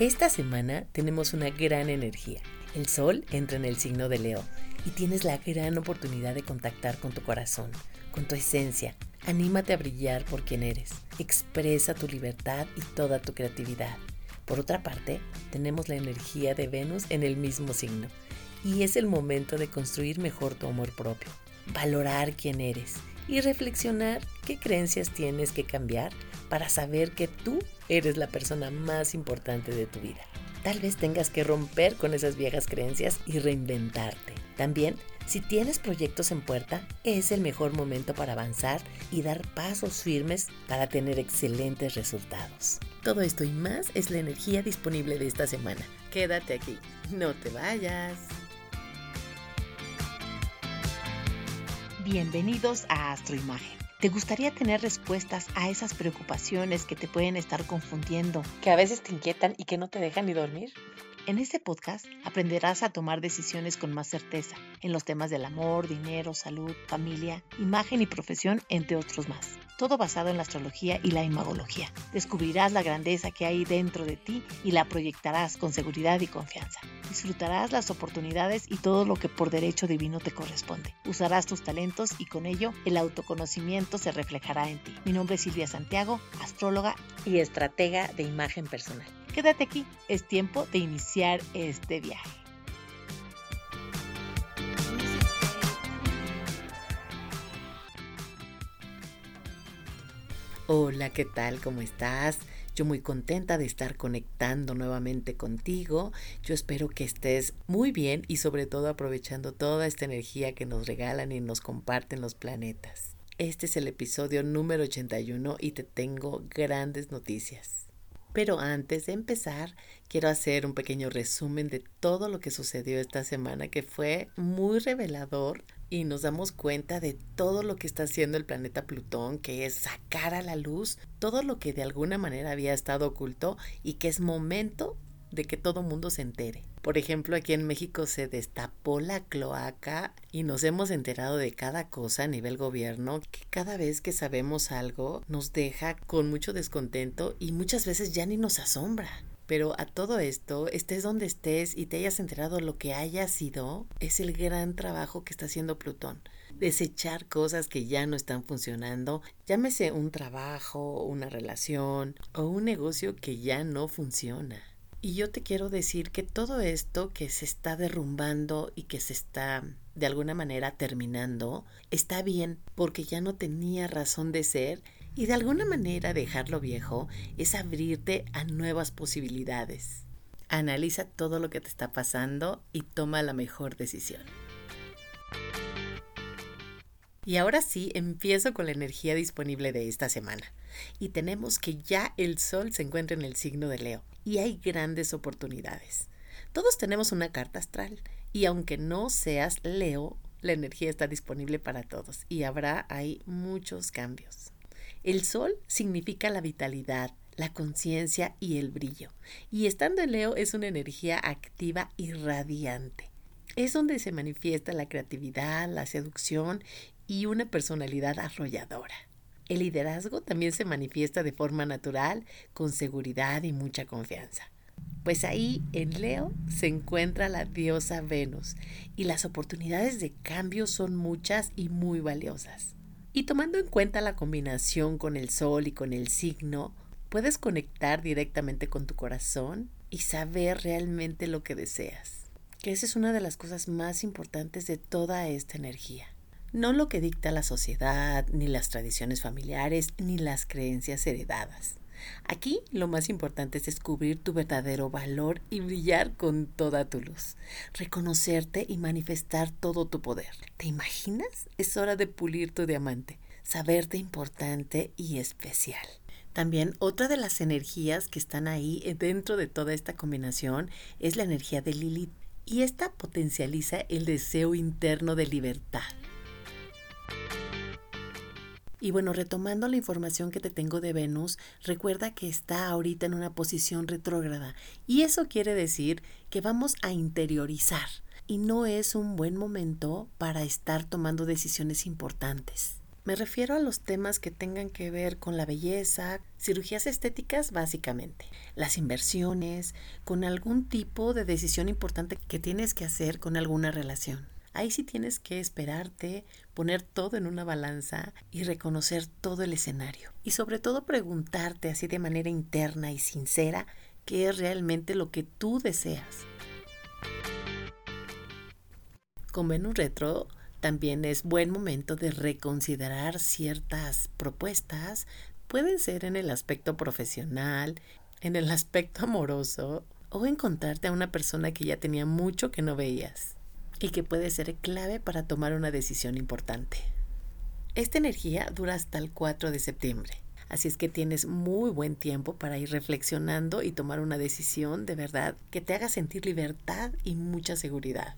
Esta semana tenemos una gran energía. El sol entra en el signo de Leo y tienes la gran oportunidad de contactar con tu corazón, con tu esencia. Anímate a brillar por quien eres. Expresa tu libertad y toda tu creatividad. Por otra parte, tenemos la energía de Venus en el mismo signo y es el momento de construir mejor tu amor propio, valorar quién eres y reflexionar qué creencias tienes que cambiar para saber que tú eres la persona más importante de tu vida. Tal vez tengas que romper con esas viejas creencias y reinventarte. También, si tienes proyectos en puerta, es el mejor momento para avanzar y dar pasos firmes para tener excelentes resultados. Todo esto y más es la energía disponible de esta semana. Quédate aquí, no te vayas. Bienvenidos a Astroimagen. ¿Te gustaría tener respuestas a esas preocupaciones que te pueden estar confundiendo, que a veces te inquietan y que no te dejan ni dormir? En este podcast aprenderás a tomar decisiones con más certeza en los temas del amor, dinero, salud, familia, imagen y profesión, entre otros más. Todo basado en la astrología y la imagología. Descubrirás la grandeza que hay dentro de ti y la proyectarás con seguridad y confianza. Disfrutarás las oportunidades y todo lo que por derecho divino te corresponde. Usarás tus talentos y con ello el autoconocimiento se reflejará en ti. Mi nombre es Silvia Santiago, astróloga y estratega de imagen personal. Quédate aquí, es tiempo de iniciar este viaje. Hola, ¿qué tal? ¿Cómo estás? Yo muy contenta de estar conectando nuevamente contigo. Yo espero que estés muy bien y sobre todo aprovechando toda esta energía que nos regalan y nos comparten los planetas. Este es el episodio número 81 y te tengo grandes noticias. Pero antes de empezar, quiero hacer un pequeño resumen de todo lo que sucedió esta semana que fue muy revelador y nos damos cuenta de todo lo que está haciendo el planeta Plutón, que es sacar a la luz todo lo que de alguna manera había estado oculto y que es momento de que todo mundo se entere. Por ejemplo, aquí en México se destapó la cloaca y nos hemos enterado de cada cosa a nivel gobierno, que cada vez que sabemos algo nos deja con mucho descontento y muchas veces ya ni nos asombra. Pero a todo esto, estés donde estés y te hayas enterado lo que haya sido, es el gran trabajo que está haciendo Plutón. Desechar cosas que ya no están funcionando, llámese un trabajo, una relación o un negocio que ya no funciona. Y yo te quiero decir que todo esto que se está derrumbando y que se está de alguna manera terminando, está bien porque ya no tenía razón de ser y de alguna manera dejarlo viejo es abrirte a nuevas posibilidades. Analiza todo lo que te está pasando y toma la mejor decisión. Y ahora sí, empiezo con la energía disponible de esta semana. Y tenemos que ya el Sol se encuentra en el signo de Leo y hay grandes oportunidades. Todos tenemos una carta astral y aunque no seas Leo, la energía está disponible para todos y habrá ahí muchos cambios. El sol significa la vitalidad, la conciencia y el brillo. Y estando en Leo es una energía activa y radiante. Es donde se manifiesta la creatividad, la seducción y una personalidad arrolladora. El liderazgo también se manifiesta de forma natural, con seguridad y mucha confianza. Pues ahí en Leo se encuentra la diosa Venus y las oportunidades de cambio son muchas y muy valiosas. Y tomando en cuenta la combinación con el sol y con el signo, puedes conectar directamente con tu corazón y saber realmente lo que deseas. Que esa es una de las cosas más importantes de toda esta energía. No lo que dicta la sociedad, ni las tradiciones familiares, ni las creencias heredadas. Aquí lo más importante es descubrir tu verdadero valor y brillar con toda tu luz. Reconocerte y manifestar todo tu poder. ¿Te imaginas? Es hora de pulir tu diamante, saberte importante y especial. También otra de las energías que están ahí dentro de toda esta combinación es la energía de Lilith y esta potencializa el deseo interno de libertad y bueno, retomando la información que te tengo de Venus, recuerda que está ahorita en una posición retrógrada y eso quiere decir que vamos a interiorizar y no es un buen momento para estar tomando decisiones importantes. Me refiero a los temas que tengan que ver con la belleza, cirugías estéticas básicamente, las inversiones, con algún tipo de decisión importante que tienes que hacer con alguna relación. Ahí sí tienes que esperarte, poner todo en una balanza y reconocer todo el escenario. Y sobre todo preguntarte así de manera interna y sincera qué es realmente lo que tú deseas. Con Venus Retro también es buen momento de reconsiderar ciertas propuestas. Pueden ser en el aspecto profesional, en el aspecto amoroso o encontrarte a una persona que ya tenía mucho que no veías y que puede ser clave para tomar una decisión importante. Esta energía dura hasta el 4 de septiembre, así es que tienes muy buen tiempo para ir reflexionando y tomar una decisión de verdad que te haga sentir libertad y mucha seguridad.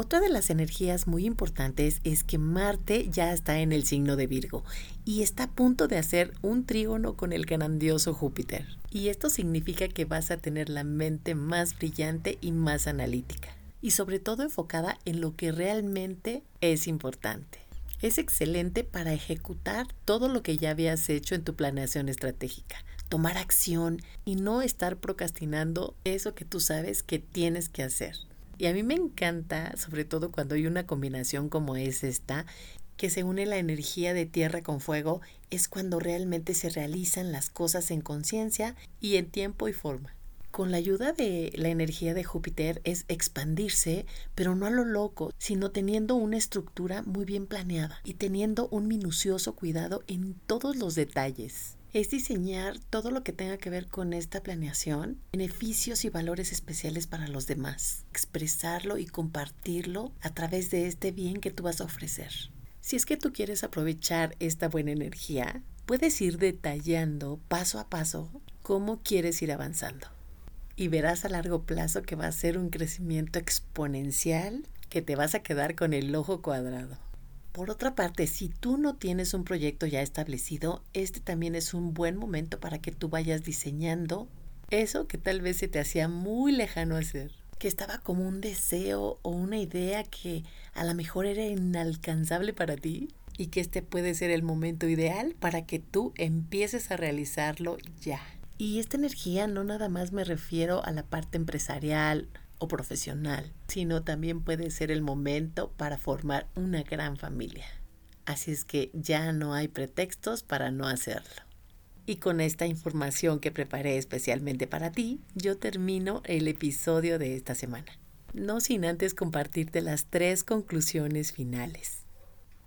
Otra de las energías muy importantes es que Marte ya está en el signo de Virgo y está a punto de hacer un trígono con el grandioso Júpiter. Y esto significa que vas a tener la mente más brillante y más analítica y sobre todo enfocada en lo que realmente es importante. Es excelente para ejecutar todo lo que ya habías hecho en tu planeación estratégica, tomar acción y no estar procrastinando eso que tú sabes que tienes que hacer. Y a mí me encanta, sobre todo cuando hay una combinación como es esta, que se une la energía de tierra con fuego, es cuando realmente se realizan las cosas en conciencia y en tiempo y forma. Con la ayuda de la energía de Júpiter es expandirse, pero no a lo loco, sino teniendo una estructura muy bien planeada y teniendo un minucioso cuidado en todos los detalles es diseñar todo lo que tenga que ver con esta planeación, beneficios y valores especiales para los demás, expresarlo y compartirlo a través de este bien que tú vas a ofrecer. Si es que tú quieres aprovechar esta buena energía, puedes ir detallando paso a paso cómo quieres ir avanzando. Y verás a largo plazo que va a ser un crecimiento exponencial que te vas a quedar con el ojo cuadrado. Por otra parte, si tú no tienes un proyecto ya establecido, este también es un buen momento para que tú vayas diseñando eso que tal vez se te hacía muy lejano hacer, que estaba como un deseo o una idea que a lo mejor era inalcanzable para ti y que este puede ser el momento ideal para que tú empieces a realizarlo ya. Y esta energía no nada más me refiero a la parte empresarial o profesional, sino también puede ser el momento para formar una gran familia. Así es que ya no hay pretextos para no hacerlo. Y con esta información que preparé especialmente para ti, yo termino el episodio de esta semana. No sin antes compartirte las tres conclusiones finales.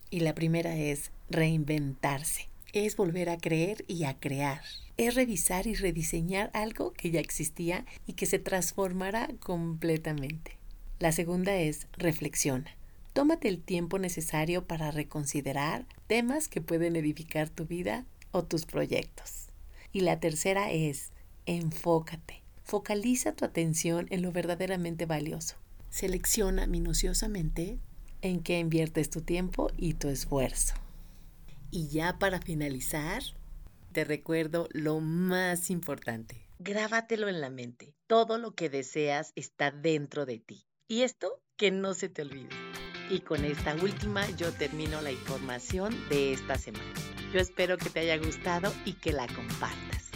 Y la primera es reinventarse. Es volver a creer y a crear es revisar y rediseñar algo que ya existía y que se transformará completamente. La segunda es reflexiona. Tómate el tiempo necesario para reconsiderar temas que pueden edificar tu vida o tus proyectos. Y la tercera es enfócate. Focaliza tu atención en lo verdaderamente valioso. Selecciona minuciosamente en qué inviertes tu tiempo y tu esfuerzo. Y ya para finalizar, te recuerdo lo más importante. Grábatelo en la mente. Todo lo que deseas está dentro de ti. Y esto que no se te olvide. Y con esta última yo termino la información de esta semana. Yo espero que te haya gustado y que la compartas.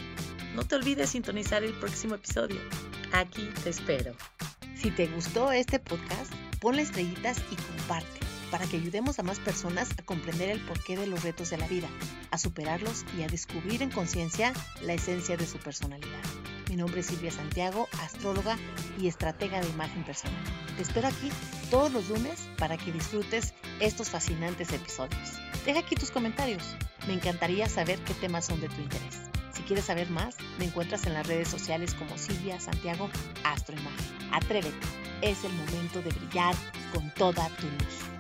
No te olvides sintonizar el próximo episodio. Aquí te espero. Si te gustó este podcast, ponle estrellitas y comparte para que ayudemos a más personas a comprender el porqué de los retos de la vida, a superarlos y a descubrir en conciencia la esencia de su personalidad. Mi nombre es Silvia Santiago, astróloga y estratega de imagen personal. Te espero aquí todos los lunes para que disfrutes estos fascinantes episodios. Deja aquí tus comentarios. Me encantaría saber qué temas son de tu interés. Si quieres saber más, me encuentras en las redes sociales como Silvia Santiago Astroimagen. Atrévete, es el momento de brillar con toda tu luz.